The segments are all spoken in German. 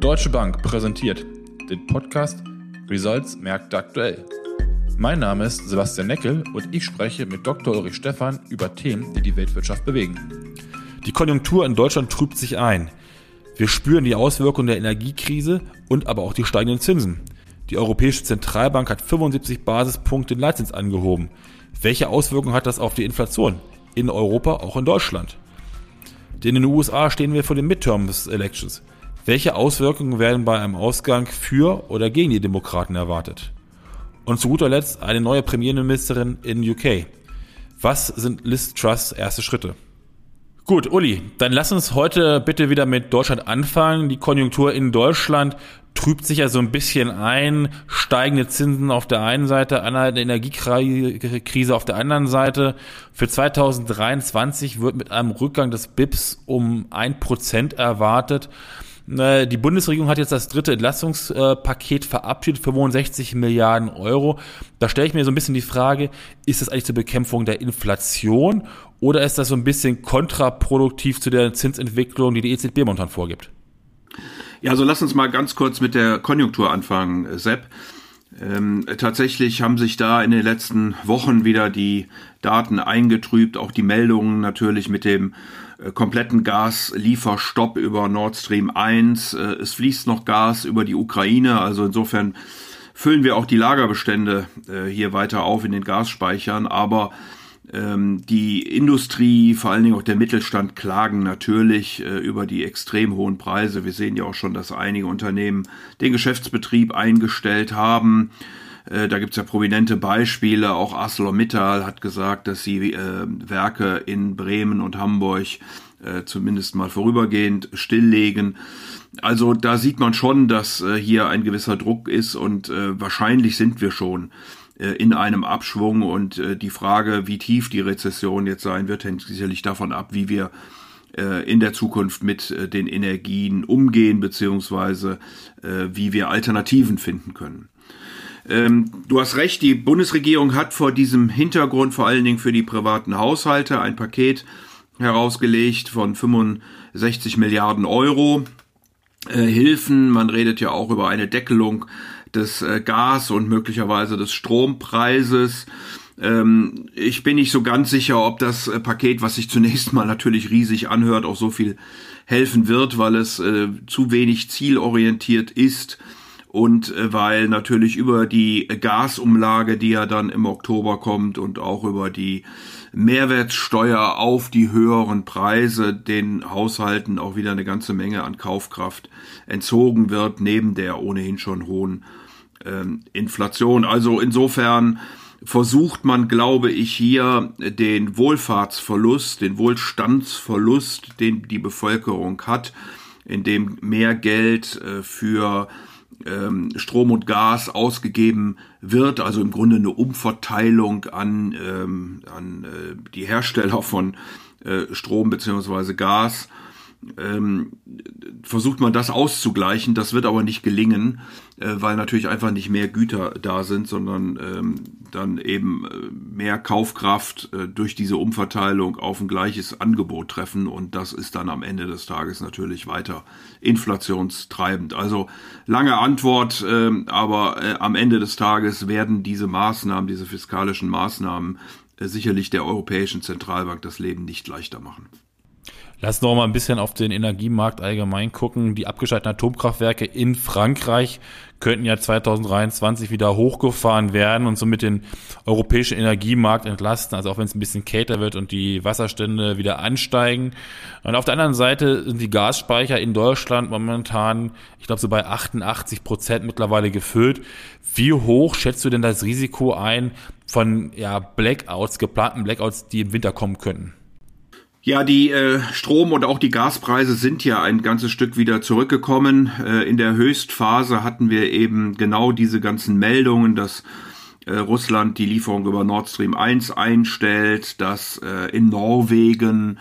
Deutsche Bank präsentiert den Podcast Results Märkte aktuell. Mein Name ist Sebastian Neckel und ich spreche mit Dr. Ulrich Stephan über Themen, die die Weltwirtschaft bewegen. Die Konjunktur in Deutschland trübt sich ein. Wir spüren die Auswirkungen der Energiekrise und aber auch die steigenden Zinsen. Die Europäische Zentralbank hat 75 Basispunkte den Leitzins angehoben. Welche Auswirkungen hat das auf die Inflation? In Europa, auch in Deutschland. Denn in den USA stehen wir vor den Midterms Elections. Welche Auswirkungen werden bei einem Ausgang für oder gegen die Demokraten erwartet? Und zu guter Letzt eine neue Premierministerin in UK. Was sind Liz Truss erste Schritte? Gut, Uli, dann lass uns heute bitte wieder mit Deutschland anfangen. Die Konjunktur in Deutschland trübt sich ja so ein bisschen ein. Steigende Zinsen auf der einen Seite, anhaltende Energiekrise auf der anderen Seite. Für 2023 wird mit einem Rückgang des BIPs um ein Prozent erwartet. Die Bundesregierung hat jetzt das dritte Entlastungspaket verabschiedet, 65 Milliarden Euro. Da stelle ich mir so ein bisschen die Frage, ist das eigentlich zur Bekämpfung der Inflation oder ist das so ein bisschen kontraproduktiv zu der Zinsentwicklung, die die EZB momentan vorgibt? Ja, also lass uns mal ganz kurz mit der Konjunktur anfangen, Sepp. Ähm, tatsächlich haben sich da in den letzten Wochen wieder die Daten eingetrübt, auch die Meldungen natürlich mit dem kompletten Gaslieferstopp über Nord Stream 1. Äh, es fließt noch Gas über die Ukraine, also insofern füllen wir auch die Lagerbestände äh, hier weiter auf in den Gasspeichern, aber ähm, die Industrie, vor allen Dingen auch der Mittelstand, klagen natürlich äh, über die extrem hohen Preise. Wir sehen ja auch schon, dass einige Unternehmen den Geschäftsbetrieb eingestellt haben. Äh, da gibt's ja prominente Beispiele. Auch ArcelorMittal hat gesagt, dass sie äh, Werke in Bremen und Hamburg äh, zumindest mal vorübergehend stilllegen. Also da sieht man schon, dass äh, hier ein gewisser Druck ist und äh, wahrscheinlich sind wir schon äh, in einem Abschwung und äh, die Frage, wie tief die Rezession jetzt sein wird, hängt sicherlich davon ab, wie wir äh, in der Zukunft mit den Energien umgehen, beziehungsweise wie wir Alternativen finden können. Ähm, du hast recht, die Bundesregierung hat vor diesem Hintergrund vor allen Dingen für die privaten Haushalte ein Paket herausgelegt von 65 Milliarden Euro. Hilfen, man redet ja auch über eine Deckelung des äh, Gas- und möglicherweise des Strompreises. Ähm, ich bin nicht so ganz sicher, ob das äh, Paket, was sich zunächst mal natürlich riesig anhört, auch so viel helfen wird, weil es äh, zu wenig zielorientiert ist und äh, weil natürlich über die Gasumlage, die ja dann im Oktober kommt und auch über die Mehrwertsteuer auf die höheren Preise den Haushalten auch wieder eine ganze Menge an Kaufkraft entzogen wird, neben der ohnehin schon hohen ähm, Inflation. Also insofern versucht man, glaube ich, hier den Wohlfahrtsverlust, den Wohlstandsverlust, den die Bevölkerung hat, indem mehr Geld äh, für ähm, Strom und Gas ausgegeben wird, also im Grunde eine Umverteilung an, ähm, an äh, die Hersteller von äh, Strom beziehungsweise Gas ähm, versucht man das auszugleichen. Das wird aber nicht gelingen, äh, weil natürlich einfach nicht mehr Güter da sind, sondern ähm, dann eben äh, mehr Kaufkraft äh, durch diese Umverteilung auf ein gleiches Angebot treffen. Und das ist dann am Ende des Tages natürlich weiter inflationstreibend. Also lange Antwort, äh, aber am Ende des Tages werden diese Maßnahmen, diese fiskalischen Maßnahmen, äh, sicherlich der Europäischen Zentralbank das Leben nicht leichter machen. Lass noch mal ein bisschen auf den Energiemarkt allgemein gucken. Die abgeschalteten Atomkraftwerke in Frankreich könnten ja 2023 wieder hochgefahren werden und somit den europäischen Energiemarkt entlasten, also auch wenn es ein bisschen kälter wird und die Wasserstände wieder ansteigen. Und auf der anderen Seite sind die Gasspeicher in Deutschland momentan, ich glaube, so bei 88 Prozent mittlerweile gefüllt. Wie hoch schätzt du denn das Risiko ein von ja, Blackouts, geplanten Blackouts, die im Winter kommen könnten? Ja, die äh, Strom- und auch die Gaspreise sind ja ein ganzes Stück wieder zurückgekommen. Äh, in der Höchstphase hatten wir eben genau diese ganzen Meldungen, dass äh, Russland die Lieferung über Nord Stream 1 einstellt, dass äh, in Norwegen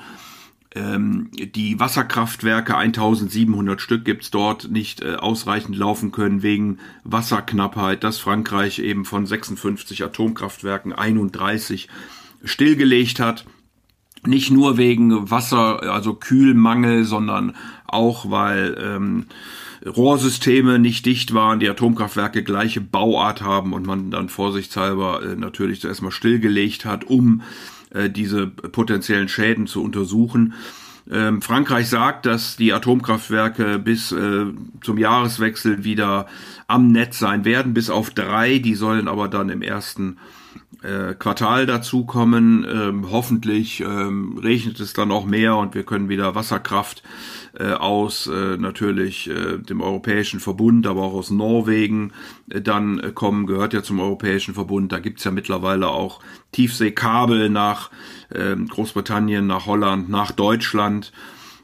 ähm, die Wasserkraftwerke, 1700 Stück gibt's dort, nicht äh, ausreichend laufen können wegen Wasserknappheit, dass Frankreich eben von 56 Atomkraftwerken 31 stillgelegt hat. Nicht nur wegen Wasser, also Kühlmangel, sondern auch weil ähm, Rohrsysteme nicht dicht waren, die Atomkraftwerke gleiche Bauart haben und man dann vorsichtshalber äh, natürlich zuerst mal stillgelegt hat, um äh, diese potenziellen Schäden zu untersuchen. Ähm, Frankreich sagt, dass die Atomkraftwerke bis äh, zum Jahreswechsel wieder am Netz sein werden, bis auf drei. Die sollen aber dann im ersten äh, Quartal dazukommen. Ähm, hoffentlich ähm, regnet es dann auch mehr und wir können wieder Wasserkraft äh, aus äh, natürlich äh, dem Europäischen Verbund, aber auch aus Norwegen äh, dann äh, kommen, gehört ja zum Europäischen Verbund. Da gibt's ja mittlerweile auch Tiefseekabel nach äh, Großbritannien, nach Holland, nach Deutschland.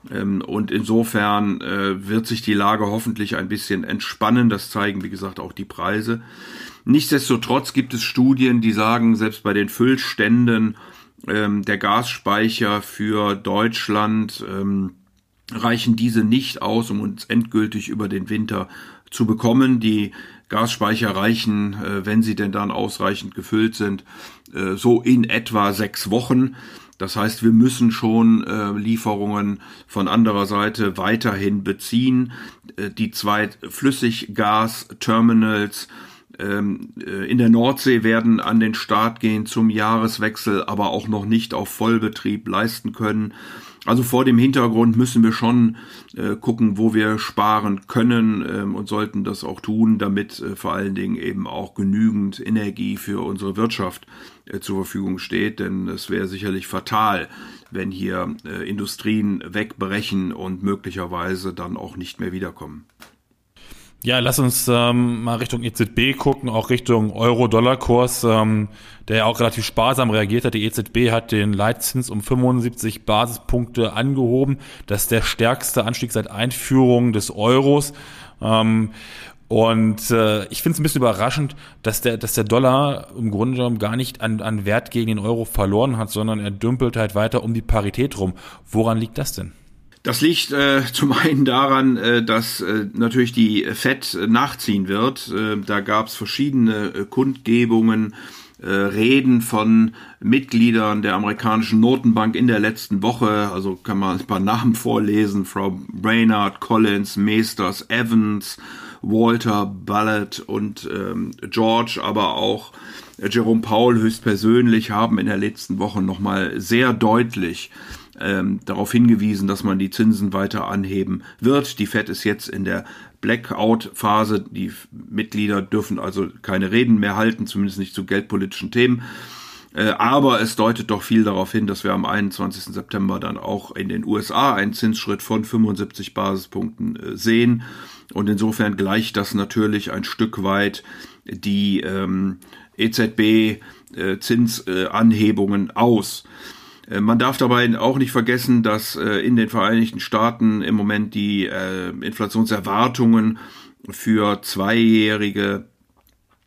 Ähm, und insofern äh, wird sich die Lage hoffentlich ein bisschen entspannen. Das zeigen, wie gesagt, auch die Preise. Nichtsdestotrotz gibt es Studien, die sagen, selbst bei den Füllständen ähm, der Gasspeicher für Deutschland ähm, reichen diese nicht aus, um uns endgültig über den Winter zu bekommen. Die Gasspeicher reichen, äh, wenn sie denn dann ausreichend gefüllt sind, äh, so in etwa sechs Wochen. Das heißt, wir müssen schon äh, Lieferungen von anderer Seite weiterhin beziehen. Äh, die zwei Flüssiggas-Terminals ähm, äh, in der Nordsee werden an den Start gehen zum Jahreswechsel, aber auch noch nicht auf Vollbetrieb leisten können. Also vor dem Hintergrund müssen wir schon äh, gucken, wo wir sparen können ähm, und sollten das auch tun, damit äh, vor allen Dingen eben auch genügend Energie für unsere Wirtschaft äh, zur Verfügung steht. Denn es wäre sicherlich fatal, wenn hier äh, Industrien wegbrechen und möglicherweise dann auch nicht mehr wiederkommen. Ja, lass uns ähm, mal Richtung EZB gucken, auch Richtung Euro-Dollar-Kurs, ähm, der ja auch relativ sparsam reagiert hat. Die EZB hat den Leitzins um 75 Basispunkte angehoben. Das ist der stärkste Anstieg seit Einführung des Euros. Ähm, und äh, ich finde es ein bisschen überraschend, dass der, dass der Dollar im Grunde genommen gar nicht an, an Wert gegen den Euro verloren hat, sondern er dümpelt halt weiter um die Parität rum. Woran liegt das denn? Das liegt äh, zum einen daran, äh, dass äh, natürlich die FED nachziehen wird. Äh, da gab es verschiedene äh, Kundgebungen, äh, Reden von Mitgliedern der amerikanischen Notenbank in der letzten Woche. Also kann man ein paar Namen vorlesen. Frau Brainard, Collins, Meesters, Evans, Walter, Ballard und ähm, George, aber auch Jerome Powell höchstpersönlich haben in der letzten Woche nochmal sehr deutlich ähm, darauf hingewiesen, dass man die Zinsen weiter anheben wird. Die Fed ist jetzt in der Blackout-Phase. Die Mitglieder dürfen also keine Reden mehr halten, zumindest nicht zu geldpolitischen Themen. Äh, aber es deutet doch viel darauf hin, dass wir am 21. September dann auch in den USA einen Zinsschritt von 75 Basispunkten äh, sehen. Und insofern gleicht das natürlich ein Stück weit die ähm, EZB-Zinsanhebungen äh, aus. Äh, man darf dabei auch nicht vergessen, dass äh, in den Vereinigten Staaten im Moment die äh, Inflationserwartungen für zweijährige,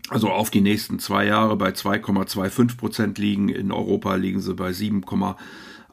also auf die nächsten zwei Jahre bei 2,25 Prozent liegen. In Europa liegen sie bei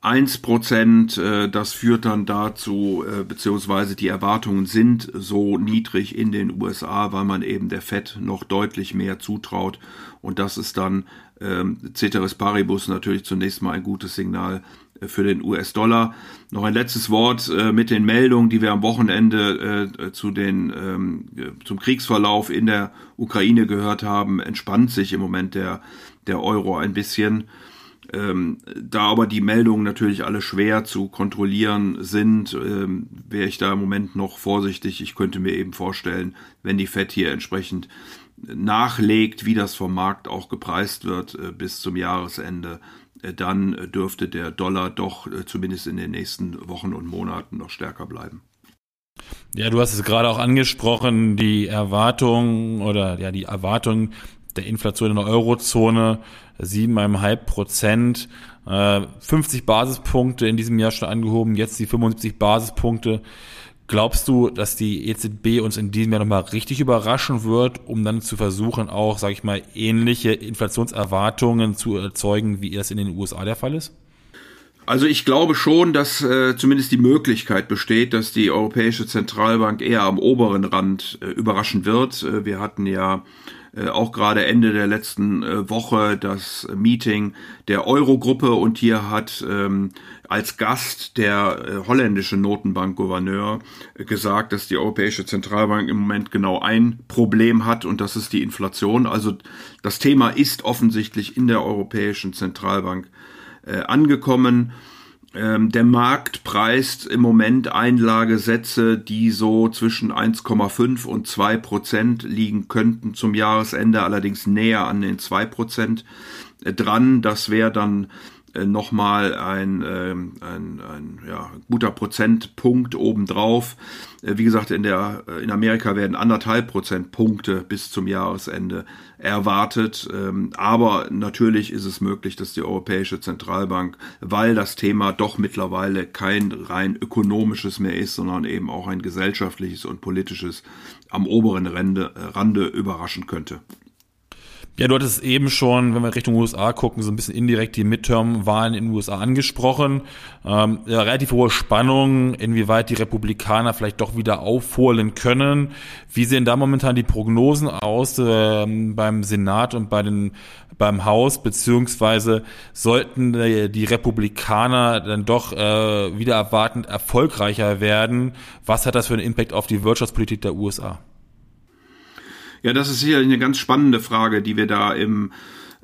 7,1 Prozent. Das führt dann dazu, beziehungsweise die Erwartungen sind so niedrig in den USA, weil man eben der FED noch deutlich mehr zutraut. Und das ist dann ähm, Ceteris Paribus natürlich zunächst mal ein gutes Signal äh, für den US-Dollar. Noch ein letztes Wort äh, mit den Meldungen, die wir am Wochenende äh, zu den, ähm, zum Kriegsverlauf in der Ukraine gehört haben, entspannt sich im Moment der, der Euro ein bisschen. Ähm, da aber die Meldungen natürlich alle schwer zu kontrollieren sind, ähm, wäre ich da im Moment noch vorsichtig. Ich könnte mir eben vorstellen, wenn die FED hier entsprechend nachlegt, wie das vom Markt auch gepreist wird äh, bis zum Jahresende, äh, dann dürfte der Dollar doch äh, zumindest in den nächsten Wochen und Monaten noch stärker bleiben. Ja, du hast es gerade auch angesprochen, die Erwartung oder ja die Erwartung der Inflation in der Eurozone siebeneinhalb Prozent, 50 Basispunkte in diesem Jahr schon angehoben, jetzt die 75 Basispunkte. Glaubst du, dass die EZB uns in diesem Jahr nochmal richtig überraschen wird, um dann zu versuchen, auch, sage ich mal, ähnliche Inflationserwartungen zu erzeugen, wie es in den USA der Fall ist? Also ich glaube schon, dass äh, zumindest die Möglichkeit besteht, dass die Europäische Zentralbank eher am oberen Rand äh, überraschen wird. Äh, wir hatten ja äh, auch gerade Ende der letzten äh, Woche das Meeting der Eurogruppe und hier hat ähm, als Gast der äh, holländische Notenbankgouverneur äh, gesagt, dass die Europäische Zentralbank im Moment genau ein Problem hat und das ist die Inflation. Also das Thema ist offensichtlich in der Europäischen Zentralbank äh, angekommen. Ähm, der Markt preist im Moment Einlagesätze, die so zwischen 1,5 und 2 Prozent liegen könnten zum Jahresende, allerdings näher an den 2 Prozent dran. Das wäre dann nochmal ein, äh, ein, ein ja, guter Prozentpunkt obendrauf. Äh, wie gesagt, in, der, äh, in Amerika werden anderthalb Prozentpunkte bis zum Jahresende erwartet. Ähm, aber natürlich ist es möglich, dass die Europäische Zentralbank, weil das Thema doch mittlerweile kein rein ökonomisches mehr ist, sondern eben auch ein gesellschaftliches und politisches am oberen Rande, Rande überraschen könnte. Ja, du hattest eben schon, wenn wir Richtung USA gucken, so ein bisschen indirekt die Midterm-Wahlen in den USA angesprochen. Ähm, ja, relativ hohe Spannung, inwieweit die Republikaner vielleicht doch wieder aufholen können. Wie sehen da momentan die Prognosen aus ähm, beim Senat und bei den, beim Haus, beziehungsweise sollten die Republikaner dann doch äh, wieder erwartend erfolgreicher werden? Was hat das für einen Impact auf die Wirtschaftspolitik der USA? Ja, das ist sicherlich eine ganz spannende Frage, die wir da im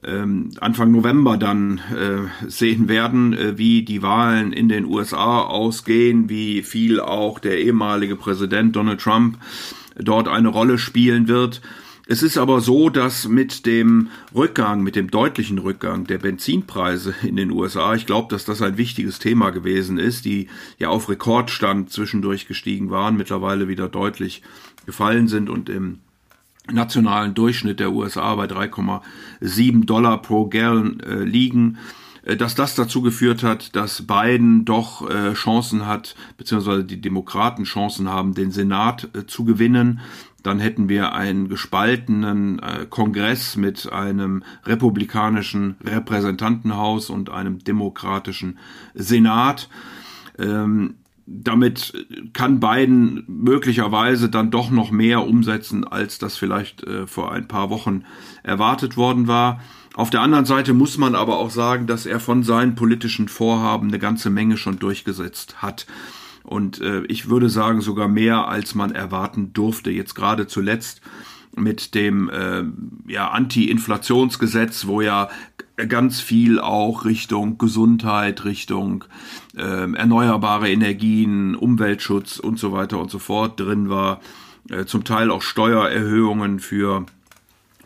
ähm, Anfang November dann äh, sehen werden, äh, wie die Wahlen in den USA ausgehen, wie viel auch der ehemalige Präsident Donald Trump dort eine Rolle spielen wird. Es ist aber so, dass mit dem Rückgang, mit dem deutlichen Rückgang der Benzinpreise in den USA, ich glaube, dass das ein wichtiges Thema gewesen ist, die ja auf Rekordstand zwischendurch gestiegen waren, mittlerweile wieder deutlich gefallen sind und im nationalen Durchschnitt der USA bei 3,7 Dollar pro Gallon äh, liegen äh, dass das dazu geführt hat, dass Biden doch äh, Chancen hat, beziehungsweise die Demokraten Chancen haben, den Senat äh, zu gewinnen. Dann hätten wir einen gespaltenen äh, Kongress mit einem republikanischen Repräsentantenhaus und einem demokratischen Senat. Ähm, damit kann Biden möglicherweise dann doch noch mehr umsetzen, als das vielleicht äh, vor ein paar Wochen erwartet worden war. Auf der anderen Seite muss man aber auch sagen, dass er von seinen politischen Vorhaben eine ganze Menge schon durchgesetzt hat. Und äh, ich würde sagen, sogar mehr, als man erwarten durfte. Jetzt gerade zuletzt mit dem äh, ja, Anti-Inflationsgesetz, wo ja ganz viel auch Richtung Gesundheit, Richtung äh, erneuerbare Energien, Umweltschutz und so weiter und so fort drin war. Äh, zum Teil auch Steuererhöhungen für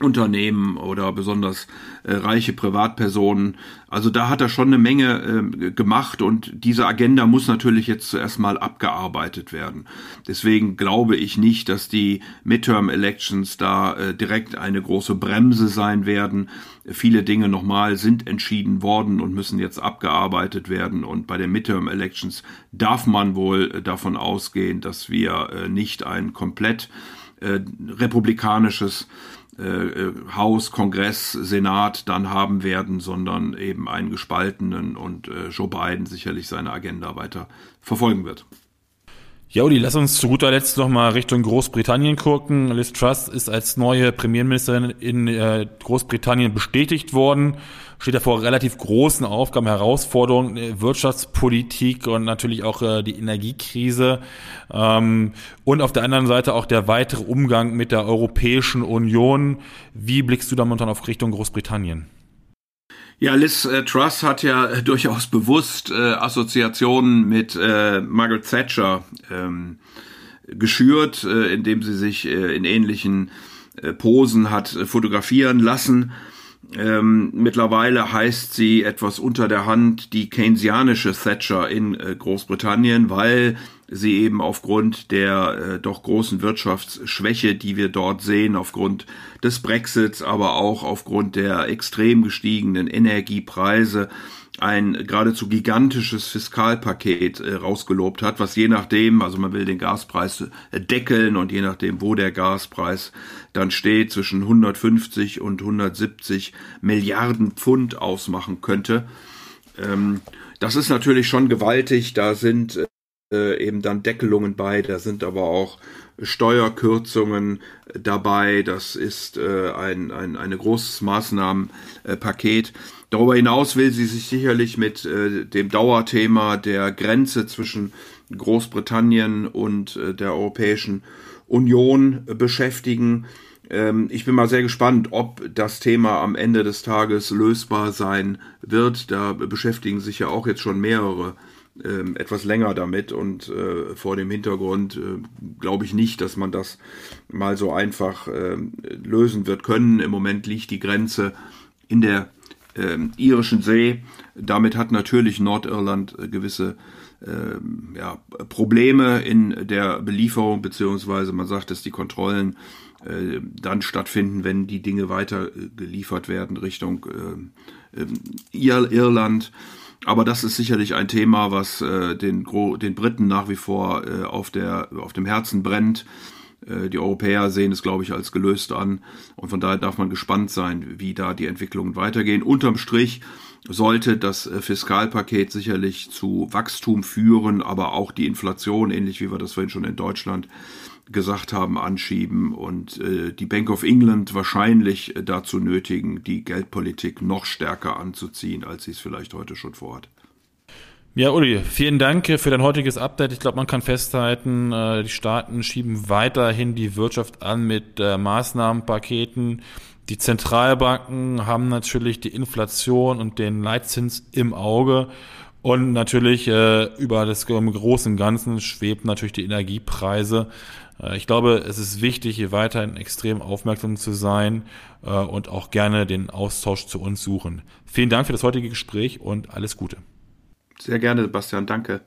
Unternehmen oder besonders äh, reiche Privatpersonen. Also da hat er schon eine Menge äh, gemacht und diese Agenda muss natürlich jetzt zuerst mal abgearbeitet werden. Deswegen glaube ich nicht, dass die Midterm Elections da äh, direkt eine große Bremse sein werden. Viele Dinge nochmal sind entschieden worden und müssen jetzt abgearbeitet werden und bei den Midterm Elections darf man wohl äh, davon ausgehen, dass wir äh, nicht ein komplett äh, republikanisches äh, äh, Haus, Kongress, Senat dann haben werden, sondern eben einen gespaltenen und äh, Joe Biden sicherlich seine Agenda weiter verfolgen wird. Ja, Uli, lass uns zu guter Letzt noch mal Richtung Großbritannien gucken. Liz Truss ist als neue Premierministerin in äh, Großbritannien bestätigt worden. Steht ja vor relativ großen Aufgaben, Herausforderungen, Wirtschaftspolitik und natürlich auch äh, die Energiekrise. Ähm, und auf der anderen Seite auch der weitere Umgang mit der Europäischen Union. Wie blickst du da momentan auf Richtung Großbritannien? Ja, Liz äh, Truss hat ja äh, durchaus bewusst äh, Assoziationen mit äh, Margaret Thatcher ähm, geschürt, äh, indem sie sich äh, in ähnlichen äh, Posen hat äh, fotografieren lassen. Ähm, mittlerweile heißt sie etwas unter der Hand die keynesianische Thatcher in äh, Großbritannien, weil sie eben aufgrund der äh, doch großen Wirtschaftsschwäche, die wir dort sehen, aufgrund des Brexits, aber auch aufgrund der extrem gestiegenen Energiepreise, ein geradezu gigantisches Fiskalpaket äh, rausgelobt hat, was je nachdem, also man will den Gaspreis äh, deckeln und je nachdem, wo der Gaspreis dann steht, zwischen 150 und 170 Milliarden Pfund ausmachen könnte. Ähm, das ist natürlich schon gewaltig. Da sind äh, eben dann Deckelungen bei, da sind aber auch Steuerkürzungen dabei. Das ist äh, ein, ein, ein großes Maßnahmenpaket. Darüber hinaus will sie sich sicherlich mit äh, dem Dauerthema der Grenze zwischen Großbritannien und äh, der Europäischen Union beschäftigen. Ähm, ich bin mal sehr gespannt, ob das Thema am Ende des Tages lösbar sein wird. Da beschäftigen sich ja auch jetzt schon mehrere äh, etwas länger damit und äh, vor dem Hintergrund äh, glaube ich nicht, dass man das mal so einfach äh, lösen wird können. Im Moment liegt die Grenze in der äh, irischen See. Damit hat natürlich Nordirland äh, gewisse äh, ja, Probleme in der Belieferung, beziehungsweise man sagt, dass die Kontrollen äh, dann stattfinden, wenn die Dinge weiter äh, geliefert werden Richtung äh, ähm, Irland. Aber das ist sicherlich ein Thema, was äh, den, den Briten nach wie vor äh, auf, der, auf dem Herzen brennt. Äh, die Europäer sehen es, glaube ich, als gelöst an. Und von daher darf man gespannt sein, wie da die Entwicklungen weitergehen. Unterm Strich sollte das äh, Fiskalpaket sicherlich zu Wachstum führen, aber auch die Inflation, ähnlich wie wir das vorhin schon in Deutschland gesagt haben, anschieben und äh, die Bank of England wahrscheinlich dazu nötigen, die Geldpolitik noch stärker anzuziehen, als sie es vielleicht heute schon vorhat. Ja, Uli, vielen Dank für dein heutiges Update. Ich glaube, man kann festhalten, äh, die Staaten schieben weiterhin die Wirtschaft an mit äh, Maßnahmenpaketen. Die Zentralbanken haben natürlich die Inflation und den Leitzins im Auge. Und natürlich äh, über das großen Ganzen schwebt natürlich die Energiepreise. Ich glaube, es ist wichtig, hier weiterhin extrem aufmerksam zu sein und auch gerne den Austausch zu uns suchen. Vielen Dank für das heutige Gespräch und alles Gute. Sehr gerne, Sebastian. Danke.